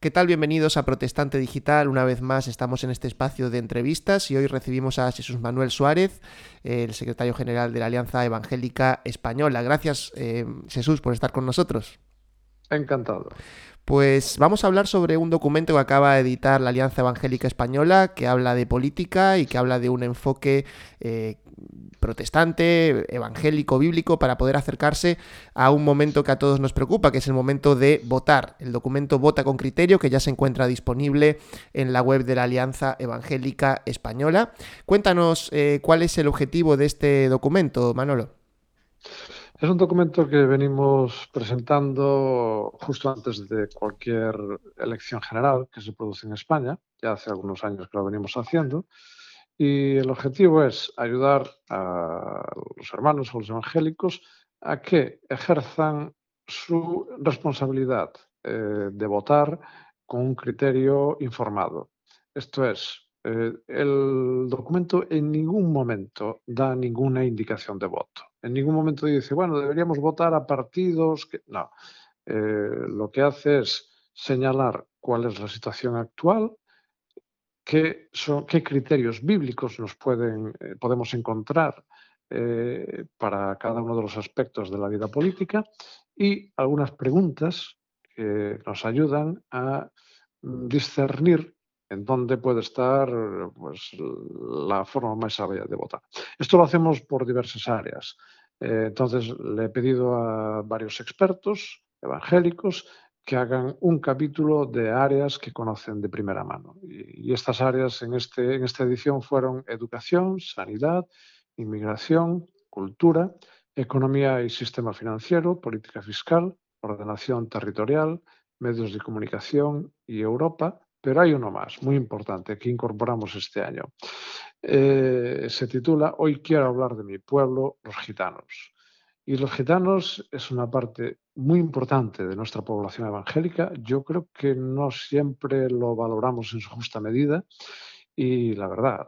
¿Qué tal? Bienvenidos a Protestante Digital. Una vez más estamos en este espacio de entrevistas y hoy recibimos a Jesús Manuel Suárez, el secretario general de la Alianza Evangélica Española. Gracias, eh, Jesús, por estar con nosotros. Encantado. Pues vamos a hablar sobre un documento que acaba de editar la Alianza Evangélica Española, que habla de política y que habla de un enfoque eh, protestante, evangélico, bíblico, para poder acercarse a un momento que a todos nos preocupa, que es el momento de votar. El documento Vota con Criterio, que ya se encuentra disponible en la web de la Alianza Evangélica Española. Cuéntanos eh, cuál es el objetivo de este documento, Manolo. Es un documento que venimos presentando justo antes de cualquier elección general que se produce en España. Ya hace algunos años que lo venimos haciendo. Y el objetivo es ayudar a los hermanos, a los evangélicos, a que ejerzan su responsabilidad eh, de votar con un criterio informado. Esto es, eh, el documento en ningún momento da ninguna indicación de voto. En ningún momento dice, bueno, deberíamos votar a partidos que... No. Eh, lo que hace es señalar cuál es la situación actual, qué, son, qué criterios bíblicos nos pueden, eh, podemos encontrar para cada uno de los aspectos de la vida política y algunas preguntas que nos ayudan a mm, discernir en dónde puede estar pues, la forma más sabia de votar. Esto lo hacemos por diversas áreas. Eh, entonces, le he pedido a varios expertos evangélicos que hagan un capítulo de áreas que conocen de primera mano. Y, estas áreas en, este, en esta edición fueron educación, sanidad, inmigración, cultura, economía y sistema financiero, política fiscal, ordenación territorial, medios de comunicación y Europa, pero hay uno más, muy importante, que incorporamos este año. Eh, se titula Hoy quiero hablar de mi pueblo, los gitanos. Y los gitanos es una parte muy importante de nuestra población evangélica. Yo creo que no siempre lo valoramos en su justa medida y la verdad,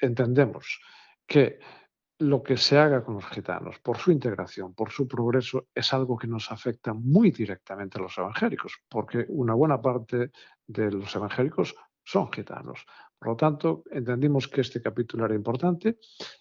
entendemos que lo que se haga con los gitanos, por su integración, por su progreso, es algo que nos afecta muy directamente a los evangélicos, porque una buena parte de los evangélicos son gitanos. Por lo tanto, entendimos que este capítulo era importante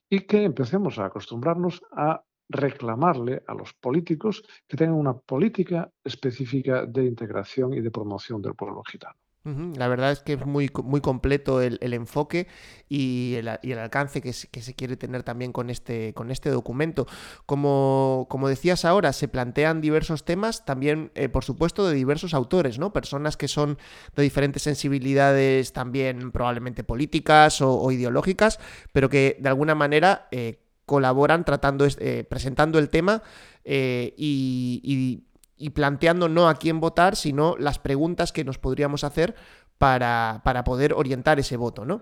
y que empecemos a acostumbrarnos a reclamarle a los políticos que tengan una política específica de integración y de promoción del pueblo gitano. La verdad es que es muy, muy completo el, enfoque y el, alcance que se, quiere tener también con este, con este documento. Como, como decías ahora, se plantean diversos temas, también, eh, por supuesto, de diversos autores, ¿no? Personas que son de diferentes sensibilidades también probablemente políticas o, ideológicas, pero que de alguna manera eh, colaboran tratando, eh, presentando el tema y y planteando no a quién votar, sino las preguntas que nos podríamos hacer para, para poder orientar ese voto, ¿no?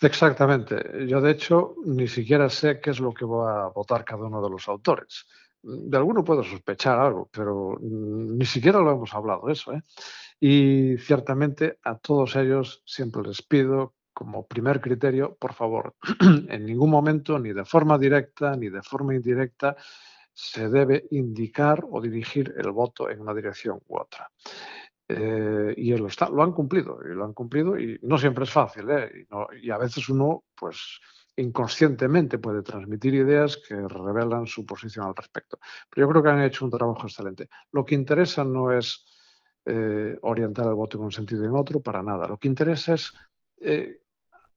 Exactamente. Yo, de hecho, ni siquiera sé qué es lo que va a votar cada uno de los autores. De alguno puedo sospechar algo, pero ni siquiera lo hemos hablado eso. ¿eh? Y ciertamente a todos ellos siempre les pido como primer criterio, por favor, en ningún momento, ni de forma directa ni de forma indirecta, se debe indicar o dirigir el voto en una dirección u otra. Eh, y lo, está, lo, han cumplido, y lo han cumplido, y no siempre es fácil, ¿eh? y, a veces uno, pues, inconscientemente puede transmitir ideas que revelan su posición al respecto. Pero yo creo que han hecho un trabajo excelente. Lo que interesa no es eh, orientar el voto en un sentido y en otro, para nada. Lo que interesa es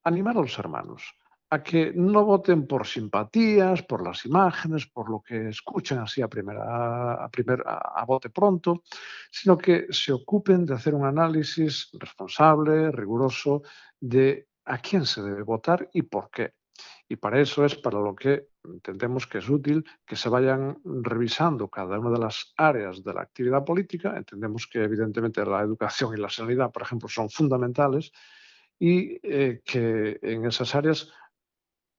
animar a los hermanos a que no voten por simpatías, por las imágenes, por lo que escuchan así a, primera, a, primer, a, bote pronto, sino que se ocupen de hacer un análisis responsable, riguroso, de a quién se debe votar y por qué. Y para eso es para lo que entendemos que es útil que se vayan revisando cada una de las áreas de la actividad política. Entendemos que evidentemente la educación y la sanidad, por ejemplo, son fundamentales y eh, que en esas áreas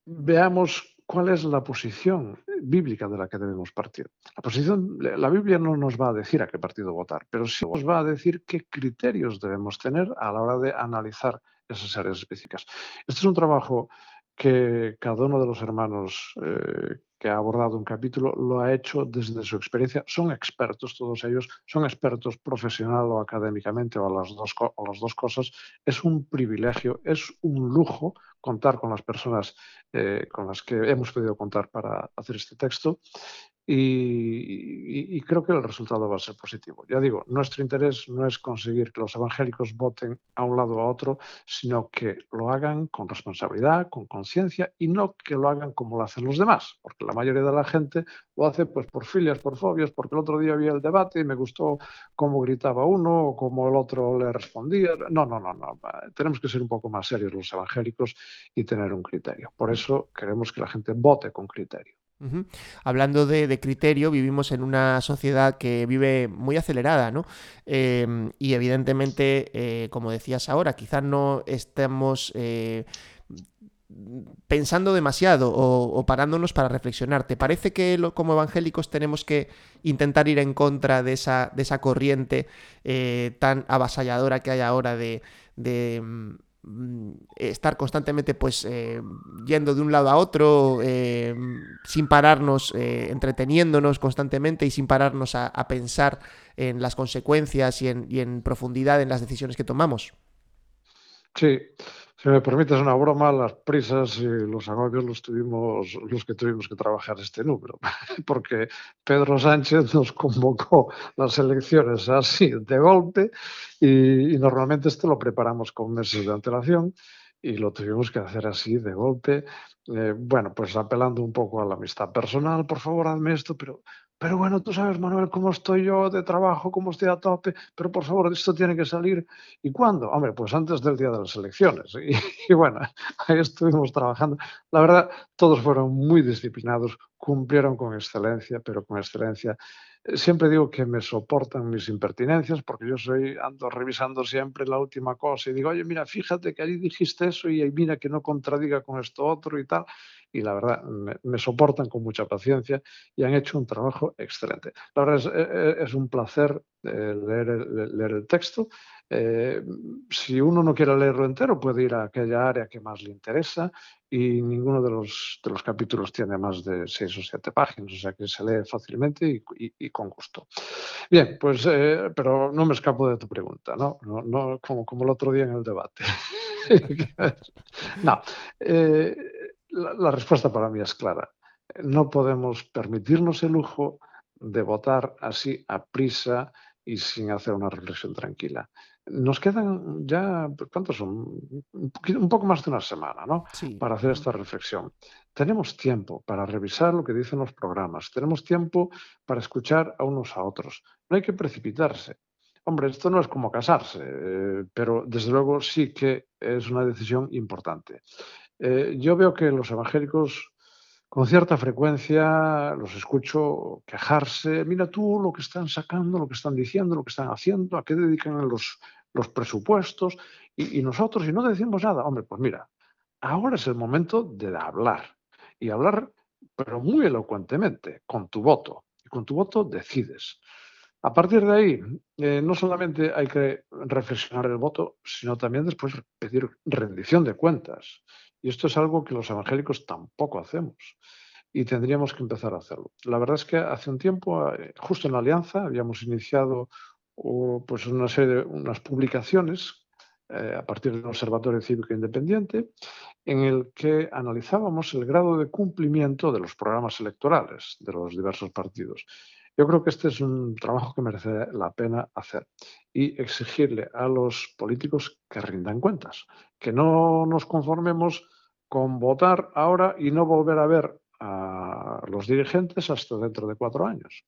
veamos cuál es la posición bíblica de la que debemos partir. La posición, la Biblia no nos va a decir a qué partido votar, pero sí nos va a decir qué criterios debemos tener a la hora de analizar esas áreas específicas. Este es un trabajo que cada uno de los hermanos eh, que ha abordado un capítulo lo ha hecho desde su experiencia. Son expertos, todos ellos son expertos profesional o académicamente o a las dos, o las dos cosas. Es un privilegio, es un lujo contar con las personas eh, con las que hemos podido contar para hacer este texto y, creo que el resultado va a ser positivo. Ya digo, nuestro interés no es conseguir que los evangélicos voten a un lado o a otro, sino que lo hagan con responsabilidad, con conciencia y no que lo hagan como lo hacen los demás, porque la mayoría de la gente lo hace pues por filias, por fobias, porque el otro día vi el debate y me gustó cómo gritaba uno o cómo el otro le respondía. No, no, no, no. Tenemos que ser un poco más serios los evangélicos y tener un criterio. Por eso queremos que la gente vote con criterio. Hablando de, criterio, vivimos en una sociedad que vive muy acelerada, ¿no? Em, y evidentemente, eh, como decías ahora, quizás no estemos eh, pensando demasiado o, parándonos para reflexionar. ¿Te parece que como evangélicos tenemos que intentar ir en contra de esa, de esa corriente eh, tan avasalladora que hay ahora de Mm, estar constantemente pues eh, yendo de un lado a otro eh, sin pararnos eh, entreteniéndonos constantemente y sin pararnos a, pensar en las consecuencias y en, y en, profundidad en las decisiones que tomamos. Sí si me permites una broma, las prisas y los agobios los tuvimos los que tuvimos que trabajar este número, porque Pedro Sánchez nos convocó las elecciones así de golpe y, normalmente esto lo preparamos con meses de antelación y lo tuvimos que hacer así de golpe. Eh, bueno, pues apelando un poco a la amistad personal, por favor, hazme esto, pero pero bueno, tú sabes, Manuel, cómo estoy yo de trabajo, cómo estoy a tope, pero por favor, esto tiene que salir. ¿Y cuándo? Hombre, pues antes del día de las elecciones. Y, bueno, ahí estuvimos trabajando. La verdad, todos fueron muy disciplinados, cumplieron con excelencia, pero con excelencia. Siempre digo que me soportan mis impertinencias porque yo soy, ando revisando siempre la última cosa y digo, oye, mira, fíjate que ahí dijiste eso y mira que no contradiga con esto otro y tal y la verdad me, soportan con mucha paciencia y han hecho un trabajo excelente. La verdad es, e, e, un placer eh, leer, el, leer, el, texto. Eh, si uno no quiere leerlo entero, puede ir a aquella área que más le interesa y ninguno de los, de los capítulos tiene más de seis o siete páginas, o sea que se lee fácilmente y, con gusto. Bien, pues, eh, pero no me escapo de tu pregunta, ¿no? no, no como, como el otro día en el debate. no la, respuesta para mí es clara. No podemos permitirnos el lujo de votar así a prisa y sin hacer una reflexión tranquila. Nos quedan ya, ¿cuántos son? Un, poco más de una semana, ¿no? Para hacer esta reflexión. Tenemos tiempo para revisar lo que dicen los programas, tenemos tiempo para escuchar a unos a otros. No hay que precipitarse. Hombre, esto no es como casarse, eh, pero desde luego sí que es una decisión importante. Eh, yo veo que los evangélicos con cierta frecuencia los escucho quejarse, mira tú lo que están sacando, lo que están diciendo, lo que están haciendo, a qué dedican los, los presupuestos, y, nosotros, y no decimos nada, hombre, pues mira, ahora es el momento de hablar, y hablar, pero muy elocuentemente, con tu voto, y con tu voto decides. A partir de ahí, eh, no solamente hay que reflexionar el voto, sino también después pedir rendición de cuentas. Y esto es algo que los evangélicos tampoco hacemos y tendríamos que empezar a hacerlo. La verdad es que hace un tiempo, eh, justo en la Alianza, habíamos iniciado pues una serie de unas publicaciones eh, a partir del Observatorio Cívico Independiente, en el que analizábamos el grado de cumplimiento de los programas electorales de los diversos partidos. Yo creo que este es un trabajo que merece la pena hacer y exigirle a los políticos que rindan cuentas, que no nos conformemos con votar ahora y no volver a ver a los dirigentes hasta dentro de cuatro años.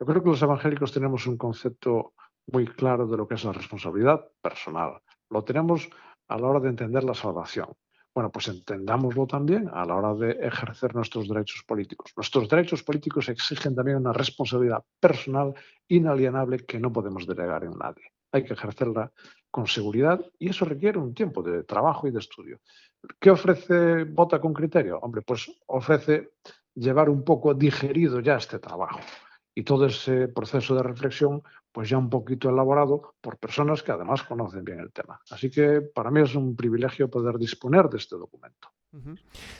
Yo creo que los evangélicos tenemos un concepto muy claro de lo que es la responsabilidad personal. Lo tenemos a la hora de entender la salvación. Bueno, pues entendámoslo también a la hora de ejercer nuestros derechos políticos. Nuestros derechos políticos exigen también una responsabilidad personal inalienable que no podemos delegar en nadie. Hay que ejercerla con seguridad y eso requiere un tiempo de trabajo y de estudio. ¿Qué ofrece Vota con criterio? Hombre, pues ofrece llevar un poco digerido ya este trabajo y todo ese proceso de reflexión pues ya un poquito elaborado por personas que además conocen bien el tema. Así que para mí es un privilegio poder disponer de este documento.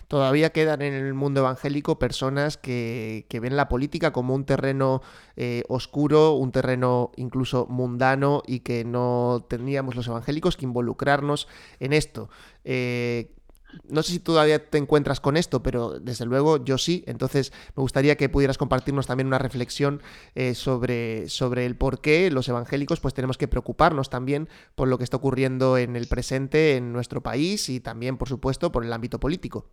Todavía quedan en el mundo evangélico personas que, ven la política como un terreno eh, oscuro, un terreno incluso mundano y que no tendríamos los evangélicos que involucrarnos en esto. Eh, no sé si todavía te encuentras con esto, pero desde luego yo sí. Entonces me gustaría que pudieras compartirnos también una reflexión eh, sobre, sobre el por qué los evangélicos pues tenemos que preocuparnos también por lo que está ocurriendo en el presente en nuestro país y también, por supuesto, por el ámbito político.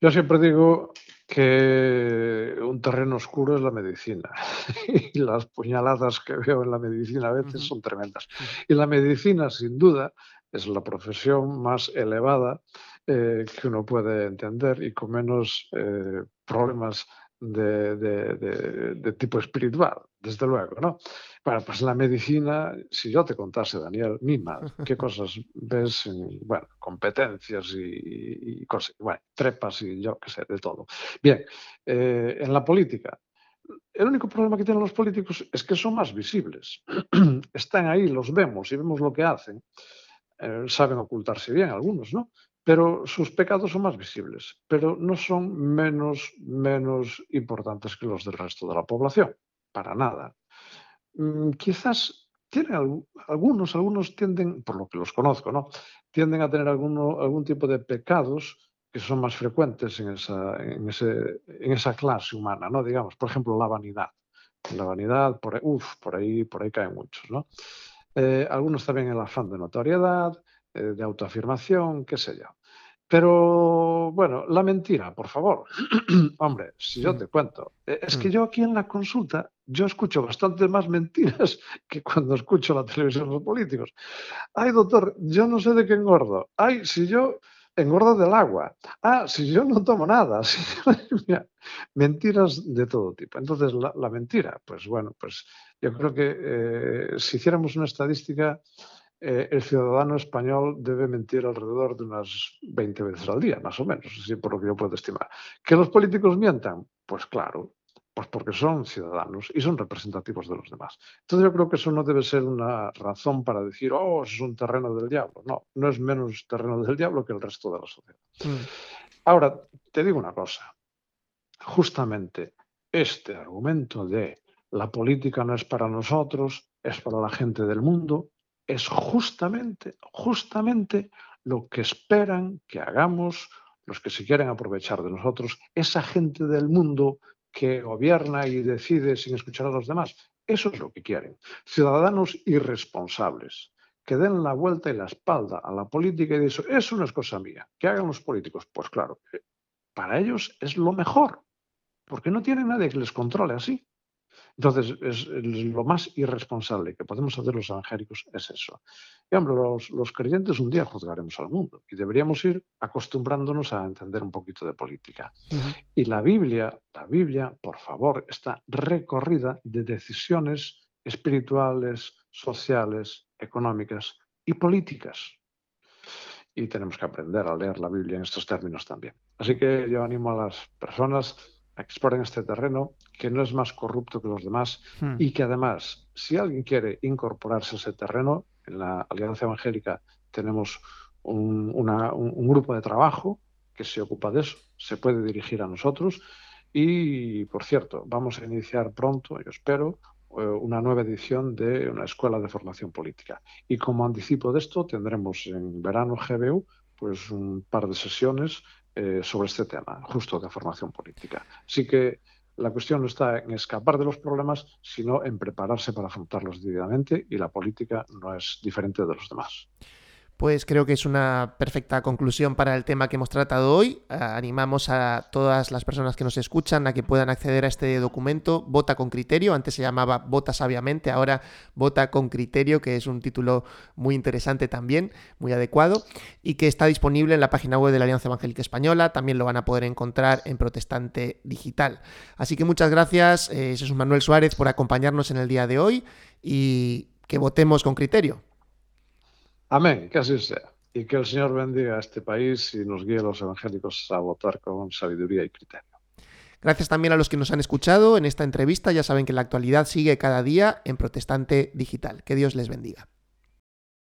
Yo siempre digo que un terreno oscuro es la medicina y las puñaladas que veo en la medicina a veces son tremendas. Y la medicina, sin duda, es la profesión más elevada eh, que uno puede entender y con menos eh, problemas de, tipo espiritual, desde luego, ¿no? Bueno, pues la medicina, si yo te contase, Daniel, mima, qué cosas ves en, bueno, competencias y, cosas, bueno, trepas y yo qué sé, de todo. Bien, eh, en la política, el único problema que tienen los políticos es que son más visibles. Están ahí, los vemos y vemos lo que hacen. Eh, saben ocultarse bien algunos, ¿no? Pero sus pecados son más visibles, pero no son menos, menos importantes que los del resto de la población, para nada. Mm, quizás tienen algunos, algunos tienden, por lo que los conozco, ¿no? Tienden a tener alguno, algún tipo de pecados que son más frecuentes en esa, en, ese, en esa clase humana, ¿no? Digamos, por ejemplo, la vanidad. La vanidad, por, por ahí, por ahí caen muchos, ¿no? Eh, algunos también el afán de notoriedad, eh, de autoafirmación, qué sé yo. Pero bueno, la mentira, por favor. Hombre, si yo mm. te cuento, eh, es que mm. yo aquí en la consulta, yo escucho bastante más mentiras que cuando escucho la televisión de los políticos. Ay, doctor, yo no sé de qué engordo. Ay, si yo engordo del agua. Ah, si yo no tomo nada. mentiras de todo tipo. Entonces, la, mentira, pues bueno, pues yo creo que eh, si hiciéramos una estadística, eh, el ciudadano español debe mentir alrededor de unas 20 veces al día, más o menos, así por lo que yo puedo estimar. ¿Que los políticos mientan? Pues claro, pues porque son ciudadanos y son representativos de los demás. Entonces yo creo que eso no debe ser una razón para decir, oh, es un terreno del diablo. No, no es menos terreno del diablo que el resto de la sociedad. Mm. Ahora, te digo una cosa. Justamente este argumento de la política no es para nosotros, es para la gente del mundo, es justamente, justamente lo que esperan que hagamos los que se quieren aprovechar de nosotros, esa gente del mundo que gobierna y decide sin escuchar a los demás. Eso es lo que quieren. Ciudadanos irresponsables, que den la vuelta y la espalda a la política y dicen, eso no es cosa mía. ¿Qué hagan los políticos? Pues claro, eh, para ellos es lo mejor, porque no tienen nadie que les controle así. Entonces, es, lo más irresponsable que podemos hacer los evangélicos es eso. Y hombre, los, creyentes un día juzgaremos al mundo y deberíamos ir acostumbrándonos a entender un poquito de política. Y la Biblia, la Biblia, por favor, está recorrida de decisiones espirituales, sociales, económicas y políticas. Y tenemos que aprender a leer la Biblia en estos términos también. Así que yo animo a las personas exploren este terreno, que no es más corrupto que los demás hmm. y que además, si alguien quiere incorporarse a ese terreno, en la Alianza Evangélica tenemos un, grupo de trabajo que se ocupa de eso, se puede dirigir a nosotros y, por cierto, vamos a iniciar pronto, yo espero, eh, una nueva edición de una escuela de formación política. Y como anticipo de esto, tendremos en verano GBU pues un par de sesiones eh, sobre este tema, justo de formación política. Así que la cuestión no está en escapar de los problemas, sino en prepararse para afrontarlos debidamente y la política no es diferente de los demás pues creo que es una perfecta conclusión para el tema que hemos tratado hoy. animamos a todas las personas que nos escuchan a que puedan acceder a este documento. Vota con criterio, antes se llamaba Vota sabiamente, ahora Vota con criterio, que es un título muy interesante también, muy adecuado, y que está disponible en la página web de la Alianza Evangélica Española. También lo van a poder encontrar en Protestante Digital. Así que muchas gracias, eh, Jesús Manuel Suárez, por acompañarnos en el día de hoy y que votemos con criterio. Amén, que así sea. Y que el Señor bendiga a este país y nos guíe a los evangélicos a votar con sabiduría y criterio. Gracias también a los que nos han escuchado en esta entrevista. Ya saben que la actualidad sigue cada día en Protestante Digital. Que Dios les bendiga.